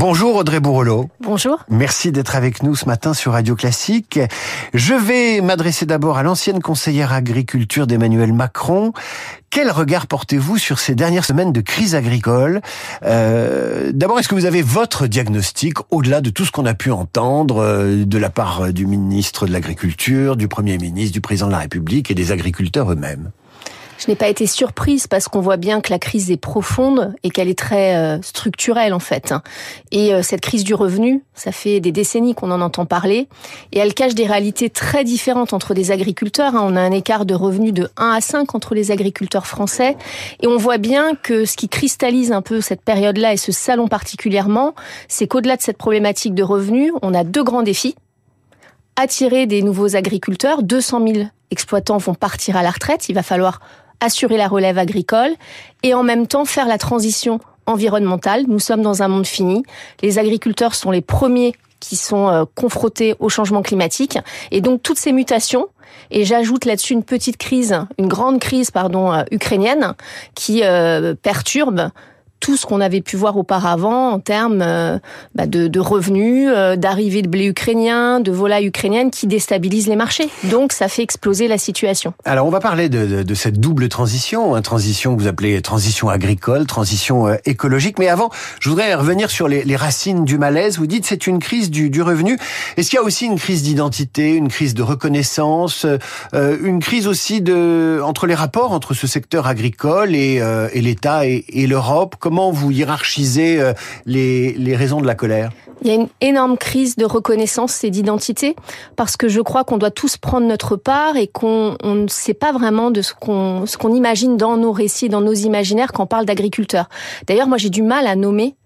Bonjour Audrey Bourrelot. Bonjour. Merci d'être avec nous ce matin sur Radio Classique. Je vais m'adresser d'abord à l'ancienne conseillère agriculture d'Emmanuel Macron. Quel regard portez-vous sur ces dernières semaines de crise agricole? Euh, D'abord, est-ce que vous avez votre diagnostic au-delà de tout ce qu'on a pu entendre euh, de la part du ministre de l'Agriculture, du Premier ministre, du Président de la République et des agriculteurs eux-mêmes? Je n'ai pas été surprise parce qu'on voit bien que la crise est profonde et qu'elle est très euh, structurelle en fait. Et euh, cette crise du revenu, ça fait des décennies qu'on en entend parler et elle cache des réalités très différentes entre des agriculteurs. Hein. On a un écart de revenus de 1 à 5 entre les agriculteurs français et on voit bien que ce qui cristallise un peu cette période-là et ce salon particulièrement, c'est qu'au-delà de cette problématique de revenus, on a deux grands défis attirer des nouveaux agriculteurs. 200 000 exploitants vont partir à la retraite. Il va falloir assurer la relève agricole et en même temps faire la transition environnementale. Nous sommes dans un monde fini. Les agriculteurs sont les premiers qui sont euh, confrontés au changement climatique. Et donc toutes ces mutations, et j'ajoute là-dessus une petite crise, une grande crise, pardon, euh, ukrainienne, qui euh, perturbe tout ce qu'on avait pu voir auparavant en termes euh, bah, de, de, revenus, euh, d'arrivée de blé ukrainien, de volailles ukrainiennes qui déstabilisent les marchés. Donc ça fait exploser la situation. Alors on va parler de, de, cette double transition, hein, transition que vous appelez transition agricole, transition euh, écologique. Mais avant, je voudrais revenir sur les, les racines du malaise. Vous dites c'est une crise du, du revenu. Est-ce qu'il y a aussi une crise d'identité, une crise de reconnaissance, une crise aussi de entre les rapports entre ce secteur agricole et, et l'État et, et l'Europe? Comment vous hiérarchisez euh, les, les raisons de la colère? Il y a une énorme crise de reconnaissance et d'identité parce que je crois qu'on doit tous prendre notre part et qu'on ne sait pas vraiment de ce qu'on ce qu'on imagine dans nos récits, dans nos imaginaires quand on parle d'agriculteurs. D'ailleurs, moi j'ai du mal à nommer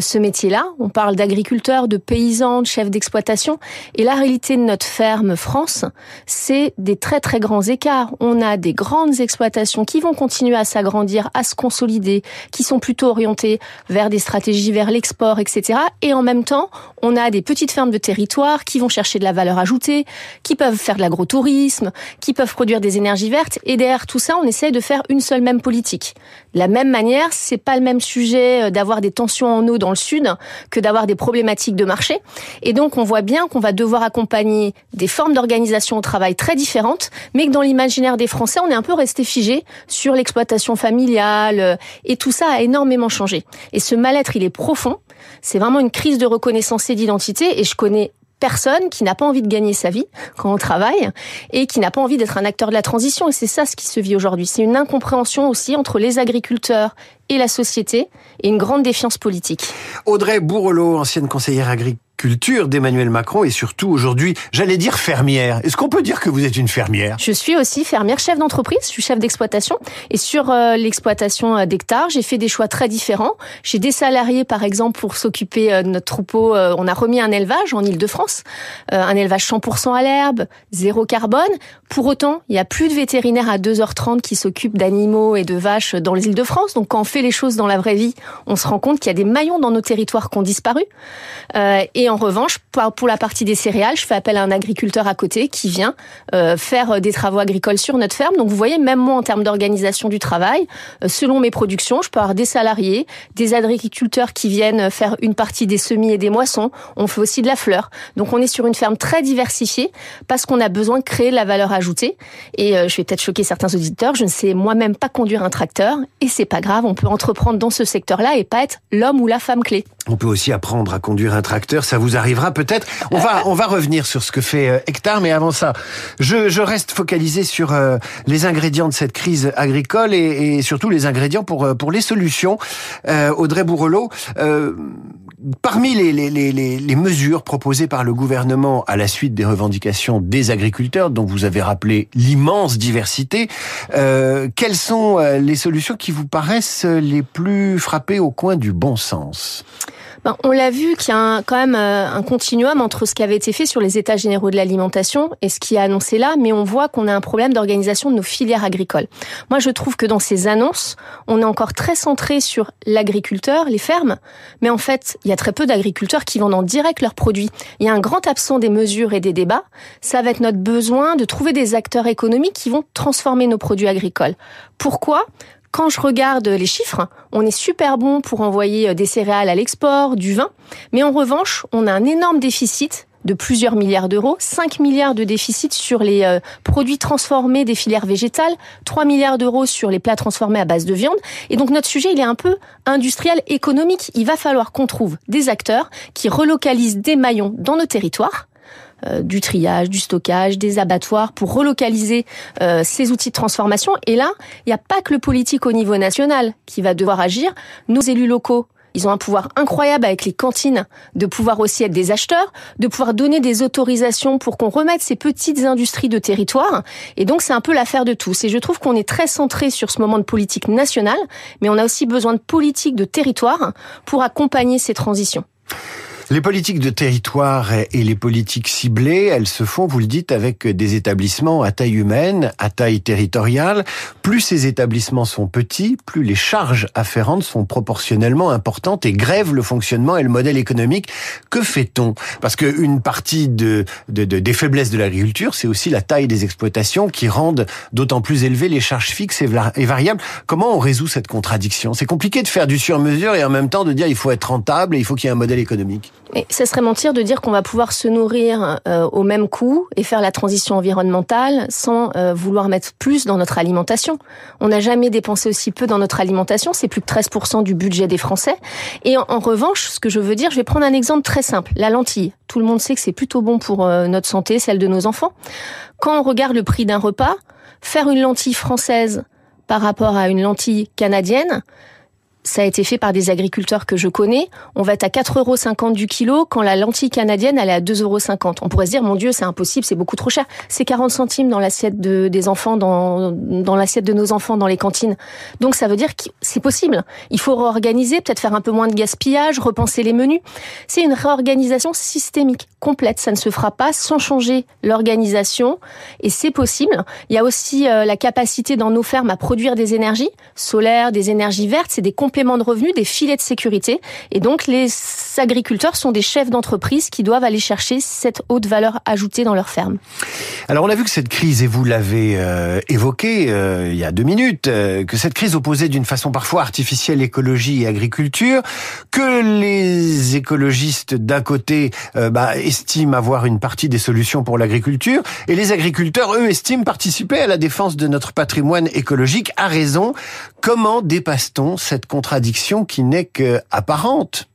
ce métier-là. On parle d'agriculteurs, de paysans, de chefs d'exploitation. Et la réalité de notre ferme France, c'est des très très grands écarts. On a des grandes exploitations qui vont continuer à s'agrandir, à se consolider, qui sont plutôt orientées vers des stratégies vers l'export, etc. Et en même temps, on a des petites fermes de territoire qui vont chercher de la valeur ajoutée, qui peuvent faire de l'agrotourisme, qui peuvent produire des énergies vertes. Et derrière tout ça, on essaie de faire une seule même politique. De la même manière, c'est pas le même sujet euh, d'avoir des tensions en eau dans le sud que d'avoir des problématiques de marché. Et donc, on voit bien qu'on va devoir accompagner des formes d'organisation au travail très différentes, mais que dans l'imaginaire des Français, on est un peu resté figé sur l'exploitation familiale. Euh, et tout ça a énormément changé. Et ce mal-être, il est profond. C'est vraiment une crise de reconnaissance et d'identité. Et je connais personne qui n'a pas envie de gagner sa vie quand on travaille et qui n'a pas envie d'être un acteur de la transition. Et c'est ça ce qui se vit aujourd'hui. C'est une incompréhension aussi entre les agriculteurs et la société et une grande défiance politique. Audrey Bourrelot, ancienne conseillère agricole culture d'Emmanuel Macron et surtout aujourd'hui, j'allais dire fermière. Est-ce qu'on peut dire que vous êtes une fermière? Je suis aussi fermière, chef d'entreprise, je suis chef d'exploitation et sur euh, l'exploitation euh, d'hectares, j'ai fait des choix très différents. J'ai des salariés par exemple pour s'occuper euh, de notre troupeau, on a remis un élevage en Île-de-France, un élevage 100% à l'herbe, zéro carbone. Pour autant, il y a plus de vétérinaires à 2h30 qui s'occupent d'animaux et de vaches dans les Îles-de-France. Donc quand on fait les choses dans la vraie vie, on se rend compte qu'il y a des maillons dans nos territoires qui ont disparu. et en revanche, pour la partie des céréales, je fais appel à un agriculteur à côté qui vient euh, faire euh, des travaux agricoles sur notre ferme. Donc vous voyez, même moi en termes d'organisation du travail, euh, selon mes productions, je peux avoir des salariés, des agriculteurs qui viennent faire une partie des semis et des moissons. On fait aussi de la fleur. Donc on est sur une ferme très diversifiée parce qu'on a besoin de créer de la valeur ajoutée. Et je vais peut-être choquer certains auditeurs, je ne sais moi-même pas conduire un tracteur et c'est pas grave, on peut entreprendre dans ce secteur-là et pas être l'homme ou la femme clé. On peut aussi apprendre à conduire un tracteur, ça vous arrivera peut-être. On va, on va revenir sur ce que fait euh, Hectare, mais avant ça, je, je reste focalisé sur euh, les ingrédients de cette crise agricole et, et surtout les ingrédients pour, euh, pour les solutions. Audrey Bourrelot, parmi les, les, les, mesures proposées par le gouvernement à la suite des revendications des agriculteurs, dont vous avez rappelé l'immense diversité, quelles sont les solutions qui vous paraissent les plus frappées au coin du bon sens? Ben, on l'a vu qu'il y a quand même euh, un continuum entre ce qui avait été fait sur les états généraux de l'alimentation et ce qui est annoncé là, mais on voit qu'on a un problème d'organisation de nos filières agricoles. Moi, je trouve que dans ces annonces, on est encore très centré sur l'agriculteur, les fermes, mais en fait, il y a très peu d'agriculteurs qui vendent en direct leurs produits. Il y a un grand absent des mesures et des débats. Ça va être notre besoin de trouver des acteurs économiques qui vont transformer nos produits agricoles. Pourquoi? Quand je regarde les chiffres, on est super bon pour envoyer des céréales à l'export, du vin, mais en revanche, on a un énorme déficit de plusieurs milliards d'euros, 5 milliards de déficit sur les euh, produits transformés des filières végétales, 3 milliards d'euros sur les plats transformés à base de viande. Et donc notre sujet, il est un peu industriel, économique. Il va falloir qu'on trouve des acteurs qui relocalisent des maillons dans nos territoires euh, du triage, du stockage, des abattoirs pour relocaliser euh, ces outils de transformation. Et là, il n'y a pas que le politique au niveau national qui va devoir agir. Nos élus locaux, ils ont un pouvoir incroyable avec les cantines de pouvoir aussi être des acheteurs, de pouvoir donner des autorisations pour qu'on remette ces petites industries de territoire. Et donc c'est un peu l'affaire de tous. Et je trouve qu'on est très centré sur ce moment de politique nationale, mais on a aussi besoin de politique de territoire pour accompagner ces transitions. Les politiques de territoire et les politiques ciblées, elles se font, vous le dites, avec des établissements à taille humaine, à taille territoriale. Plus ces établissements sont petits, plus les charges afférentes sont proportionnellement importantes et grèvent le fonctionnement et le modèle économique. Que fait-on? Parce qu'une partie de, de, des faiblesses de l'agriculture, c'est aussi la taille des exploitations qui rendent d'autant plus élevées les charges fixes et variables. Comment on résout cette contradiction? C'est compliqué de faire du sur-mesure et en même temps de dire il faut être rentable et il faut qu'il y ait un modèle économique. Mais ça serait mentir de dire qu'on va pouvoir se nourrir euh, au même coût et faire la transition environnementale sans euh, vouloir mettre plus dans notre alimentation. On n'a jamais dépensé aussi peu dans notre alimentation, c'est plus que 13% du budget des Français. Et en, revanche, ce que je veux dire, je vais prendre un exemple très simple, la lentille. Tout le monde sait que c'est plutôt bon pour euh, notre santé, celle de nos enfants. Quand on regarde le prix d'un repas, faire une lentille française par rapport à une lentille canadienne, ça a été fait par des agriculteurs que je connais. On va être à 4,50 euros du kilo quand la lentille canadienne elle est à 2,50 euros. On pourrait se dire mon Dieu c'est impossible, c'est beaucoup trop cher. C'est 40 centimes dans l'assiette de, des enfants, dans, dans l'assiette de nos enfants dans les cantines. Donc ça veut dire que c'est possible. Il faut réorganiser, peut-être faire un peu moins de gaspillage, repenser les menus. C'est une réorganisation systémique complète. Ça ne se fera pas sans changer l'organisation et c'est possible. Il y a aussi euh, la capacité dans nos fermes à produire des énergies solaires, des énergies vertes. C'est des compléments de revenus, des filets de sécurité. Et donc, les agriculteurs sont des chefs d'entreprise qui doivent aller chercher cette haute valeur ajoutée dans leur ferme. Alors, on a vu que cette crise, et vous l'avez euh, évoqué euh, il y a deux minutes, euh, que cette crise opposait d'une façon parfois artificielle écologie et agriculture, que les écologistes d'un côté bah, estiment avoir une partie des solutions pour l'agriculture, et les agriculteurs, eux, estiment participer à la défense de notre patrimoine écologique à raison. Comment dépasse-t-on cette contradiction qui n'est qu'apparente.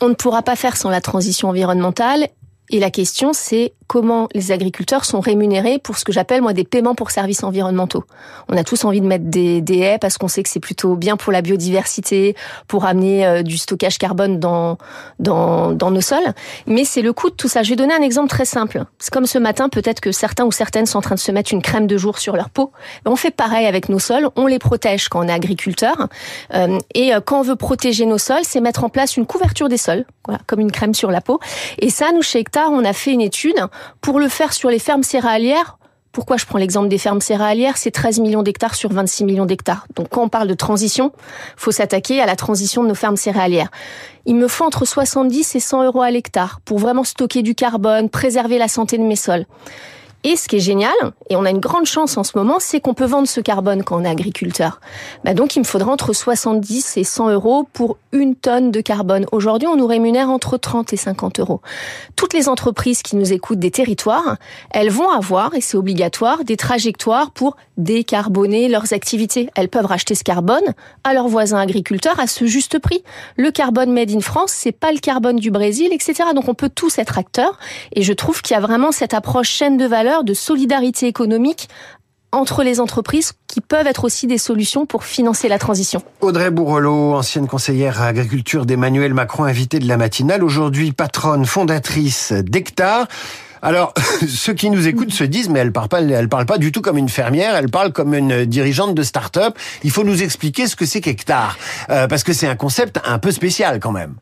On ne pourra pas faire sans la transition environnementale. Et la question, c'est comment les agriculteurs sont rémunérés pour ce que j'appelle moi des paiements pour services environnementaux. On a tous envie de mettre des, des haies parce qu'on sait que c'est plutôt bien pour la biodiversité, pour amener euh, du stockage carbone dans, dans, dans nos sols. Mais c'est le coût de tout ça. Je vais donner un exemple très simple. C'est comme ce matin, peut-être que certains ou certaines sont en train de se mettre une crème de jour sur leur peau. On fait pareil avec nos sols. On les protège quand on est agriculteur. Euh, et euh, quand on veut protéger nos sols, c'est mettre en place une couverture des sols, voilà, comme une crème sur la peau. Et ça, nous, chez On a fait une étude pour le faire sur les fermes céréalières, pourquoi je prends l'exemple des fermes céréalières? C'est 13 millions d'hectares sur 26 millions d'hectares. Donc quand on parle de transition, faut s'attaquer à la transition de nos fermes céréalières. Il me faut entre 70 et 100 euros à l'hectare pour vraiment stocker du carbone, préserver la santé de mes sols. Et ce qui est génial, et on a une grande chance en ce moment, c'est qu'on peut vendre ce carbone quand on est agriculteur. Bah donc il me faudra entre 70 et 100 euros pour une tonne de carbone. Aujourd'hui, on nous rémunère entre 30 et 50 euros. Toutes les entreprises qui nous écoutent des territoires, elles vont avoir, et c'est obligatoire, des trajectoires pour décarboner leurs activités. Elles peuvent racheter ce carbone à leurs voisins agriculteurs à ce juste prix. Le carbone made in France, c'est pas le carbone du Brésil, etc. Donc on peut tous être acteurs. Et je trouve qu'il y a vraiment cette approche chaîne de valeur de solidarité économique entre les entreprises qui peuvent être aussi des solutions pour financer la transition. Audrey Bourrelot, ancienne conseillère agriculture d'Emmanuel Macron, invitée de la matinale, aujourd'hui patronne fondatrice d'Hectare. Alors, ceux qui nous écoutent se disent, mais elle parle pas, elle parle pas du tout comme une fermière, elle parle comme une dirigeante de start-up. Il faut nous expliquer ce que c'est qu'Hectare, euh, parce que c'est un concept un peu spécial quand même.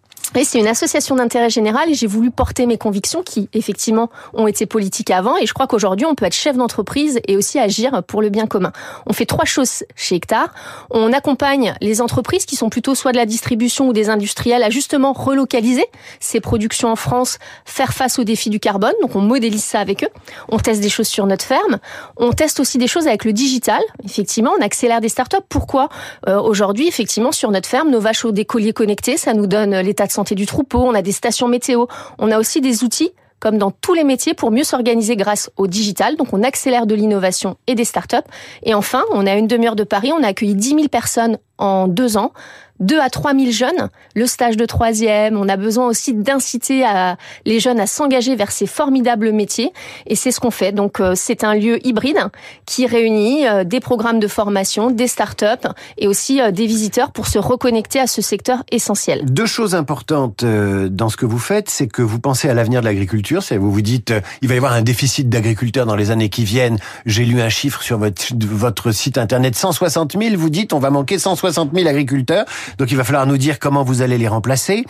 C'est une association d'intérêt général et j'ai voulu porter mes convictions qui, effectivement, ont été politiques avant. Et je crois qu'aujourd'hui, on peut être chef d'entreprise et aussi agir pour le bien commun. On fait trois choses chez Hectare. On accompagne les entreprises qui sont plutôt soit de la distribution ou des industriels à justement relocaliser ces productions en France, faire face aux défis du carbone. Donc on modélise ça avec eux. On teste des choses sur notre ferme. On teste aussi des choses avec le digital. Effectivement, on accélère des startups. Pourquoi euh, Aujourd'hui, effectivement, sur notre ferme, nos vaches ont des colliers connectés. Ça nous donne l'état de santé du troupeau, on a des stations météo, on a aussi des outils comme dans tous les métiers, pour mieux s'organiser grâce au digital. Donc, on accélère de l'innovation et des startups. Et enfin, on a une demi-heure de Paris, on a accueilli 10 000 personnes en deux ans 2 à 3 000 jeunes, le stage de troisième. On a besoin aussi d'inciter les jeunes à s'engager vers ces formidables métiers. Et c'est ce qu'on fait. Donc, euh, c'est un lieu hybride qui réunit euh, des programmes de formation, des start-up et aussi euh, des visiteurs pour se reconnecter à ce secteur essentiel. Deux choses importantes dans ce que vous faites, c'est que vous pensez à l'avenir de l'agriculture. C'est vous vous dites, il va y avoir un déficit d'agriculteurs dans les années qui viennent. J'ai lu un chiffre sur votre, votre site internet, 160 000. Vous dites, on va manquer 160 000 agriculteurs. Donc il va falloir nous dire comment vous allez les remplacer.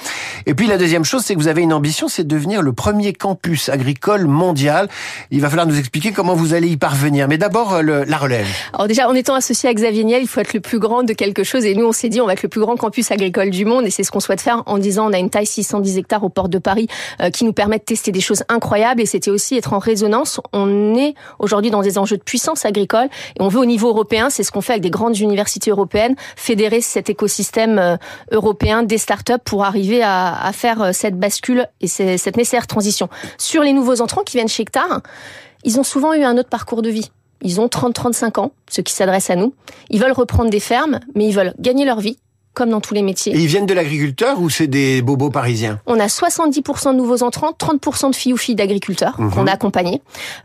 Et puis la deuxième chose, c'est que vous avez une ambition, c'est de devenir le premier campus agricole mondial. Il va falloir nous expliquer comment vous allez y parvenir. Mais d'abord, euh, la relève. Alors déjà, en étant associé à Xavier Niel, il faut être le plus grand de quelque chose. Et nous, on s'est dit, on va être le plus grand campus agricole du monde. Et c'est ce qu'on souhaite faire en disant, on a une taille 610 hectares au port de Paris euh, qui nous permet de tester des choses incroyables. Et c'était aussi être en résonance. On est aujourd'hui dans des enjeux de puissance agricole. Et on veut au niveau européen, c'est ce qu'on fait avec des grandes universités européennes, fédérer cet écosystème euh, européen des startups pour arriver à, faire euh, cette bascule et cette nécessaire transition. Sur les nouveaux entrants qui viennent chez Hectare, ils ont souvent eu un autre parcours de vie. Ils ont 30-35 ans, ceux qui s'adressent à nous. Ils veulent reprendre des fermes, mais ils veulent gagner leur vie, comme dans tous les métiers. Et ils viennent de l'agriculteur ou c'est des bobos parisiens? On a 70% de nouveaux entrants, 30% de filles ou filles d'agriculteurs mhm. qu'on a accompagnés.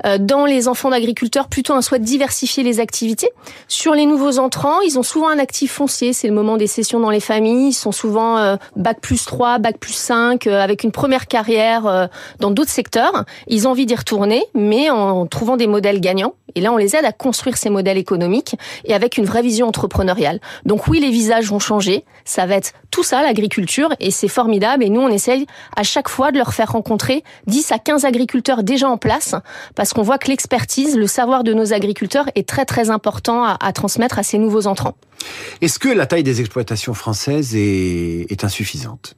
Euh, dans les enfants d'agriculteurs, plutôt un souhait de diversifier les activités. Sur les nouveaux entrants, ils ont souvent un actif foncier, c'est le moment des sessions dans les familles, ils sont souvent euh, bac plus 3, bac plus 5, euh, avec une première carrière dans d'autres secteurs. Ils ont envie d'y retourner, mais en trouvant des modèles gagnants. Et là, on les aide à construire ces modèles économiques et avec une vraie vision entrepreneuriale. Donc oui, les visages vont changer. Ça va être tout ça, l'agriculture, et c'est formidable. Et nous, on essaye à chaque fois de leur faire rencontrer 10 à 15 agriculteurs déjà en place, parce qu'on voit que l'expertise, le savoir de nos agriculteurs est très très important à, transmettre à ces nouveaux entrants. Est-ce que la taille des exploitations françaises est insuffisante?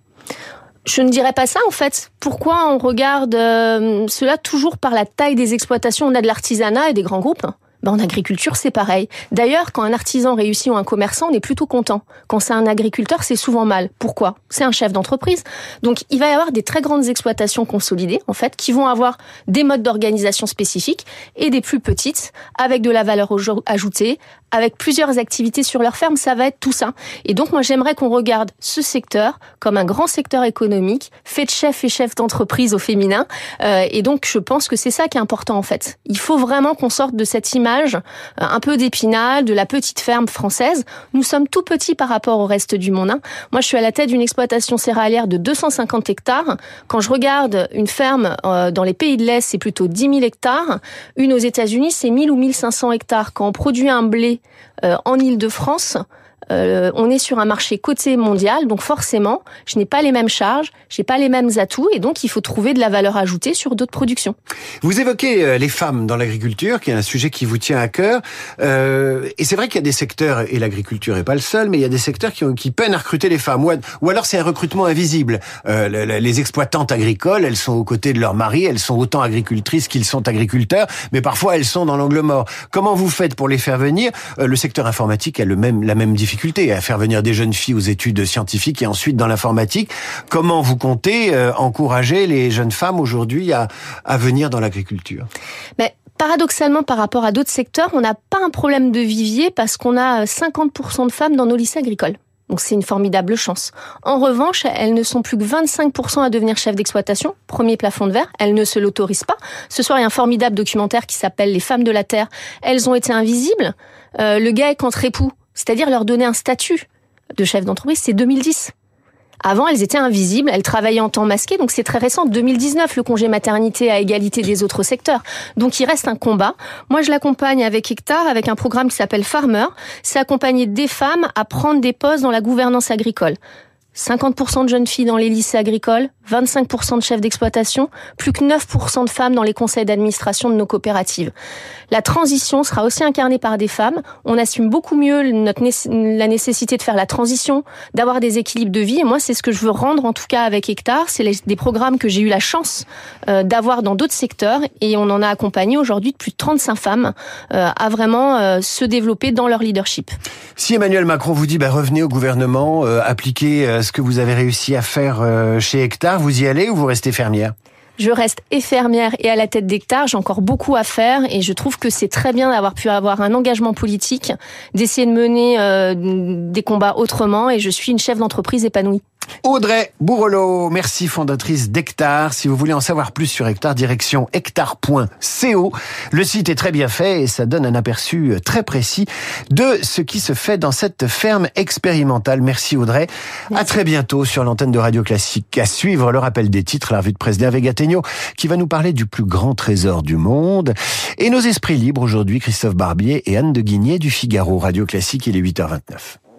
Je ne dirais pas ça en fait. Pourquoi on regarde euh, cela toujours par la taille des exploitations? On a de l'artisanat et des grands groupes. Ben, en agriculture, c'est pareil. D'ailleurs, quand un artisan réussit ou un commerçant, on est plutôt content. Quand c'est un agriculteur, c'est souvent mal. Pourquoi? C'est un chef d'entreprise. Donc, il va y avoir des très grandes exploitations consolidées, en fait, qui vont avoir des modes d'organisation spécifiques et des plus petites, avec de la valeur ajoutée, avec plusieurs activités sur leur ferme, ça va être tout ça. Et donc moi j'aimerais qu'on regarde ce secteur comme un grand secteur économique, fait de chef et chef d'entreprise au féminin. Euh, et donc je pense que c'est ça qui est important en fait. Il faut vraiment qu'on sorte de cette image euh, un peu d'épinal, de la petite ferme française. Nous sommes tout petits par rapport au reste du monde. Hein. Moi je suis à la tête d'une exploitation céréalière de 250 hectares. Quand je regarde une ferme euh, dans les pays de l'Est, c'est plutôt 10 000 hectares. Une aux États-Unis, c'est 1000 ou 1500 hectares. Quand on produit un blé en Ile-de-France, euh, on est sur un marché côté mondial, donc forcément, je n'ai pas les mêmes charges, j'ai pas les mêmes atouts, et donc il faut trouver de la valeur ajoutée sur d'autres productions. Vous évoquez euh, les femmes dans l'agriculture, qui est un sujet qui vous tient à cœur, euh, et c'est vrai qu'il y a des secteurs, et l'agriculture est pas le seul, mais il y a des secteurs qui, ont, qui peinent à recruter les femmes, ou, alors c'est un recrutement invisible. les exploitantes agricoles, elles sont aux côtés de leur mari, elles sont autant agricultrices qu'ils sont agriculteurs, mais parfois elles sont dans l'angle mort. Comment vous faites pour les faire venir? Le secteur informatique a le même, la même difficulté à faire venir des jeunes filles aux études scientifiques et ensuite dans l'informatique. Comment vous comptez euh, encourager les jeunes femmes aujourd'hui à, venir dans l'agriculture? Mais paradoxalement, par rapport à d'autres secteurs, on n'a pas un problème de vivier parce qu'on a 50% de femmes dans nos lycées agricoles. Donc c'est une formidable chance. En revanche, elles ne sont plus que 25% à devenir chef d'exploitation, premier plafond de verre, elles ne se l'autorisent pas. Ce soir, il y a un formidable documentaire qui s'appelle Les femmes de la Terre. Elles ont été invisibles. Euh, le gars est contre époux c'est-à-dire leur donner un statut de chef d'entreprise, c'est 2010. Avant, elles étaient invisibles, elles travaillaient en temps masqué, donc c'est très récent. 2019, le congé maternité à égalité des autres secteurs. Donc il reste un combat. Moi, je l'accompagne avec Hectare, avec un programme qui s'appelle Farmer. C'est accompagner des femmes à prendre des postes dans la gouvernance agricole 50% de jeunes filles dans les lycées agricoles, 25% de chefs d'exploitation, plus que 9% de femmes dans les conseils d'administration de nos coopératives. La transition sera aussi incarnée par des femmes. On assume beaucoup mieux notre, la nécessité de faire la transition, d'avoir des équilibres de vie. Et moi, c'est ce que je veux rendre, en tout cas avec Hectare. C'est des programmes que j'ai eu la chance euh, d'avoir dans d'autres secteurs. Et on en a accompagné aujourd'hui plus de 35 femmes euh, à vraiment euh, se développer dans leur leadership. Si Emmanuel Macron vous dit bah, revenez au gouvernement, appliquez ce que vous avez réussi à faire chez Hectare, vous y allez ou vous restez fermière? Je reste infirmière et à la tête d'hectare. J'ai encore beaucoup à faire et je trouve que c'est très bien d'avoir pu avoir un engagement politique, d'essayer de mener euh, des combats autrement et je suis une chef d'entreprise épanouie. Audrey Bourrelot, merci fondatrice d'Hectare. Si vous voulez en savoir plus sur Hectare, direction hectare.co. Le site est très bien fait et ça donne un aperçu très précis de ce qui se fait dans cette ferme expérimentale. Merci Audrey. À très bientôt sur l'antenne de Radio Classique. À suivre le rappel des titres, la revue de presse d'Hervé Gattegno qui va nous parler du plus grand trésor du monde. Et nos esprits libres aujourd'hui, Christophe Barbier et Anne de Guigné du Figaro. Radio Classique, il est 8h29.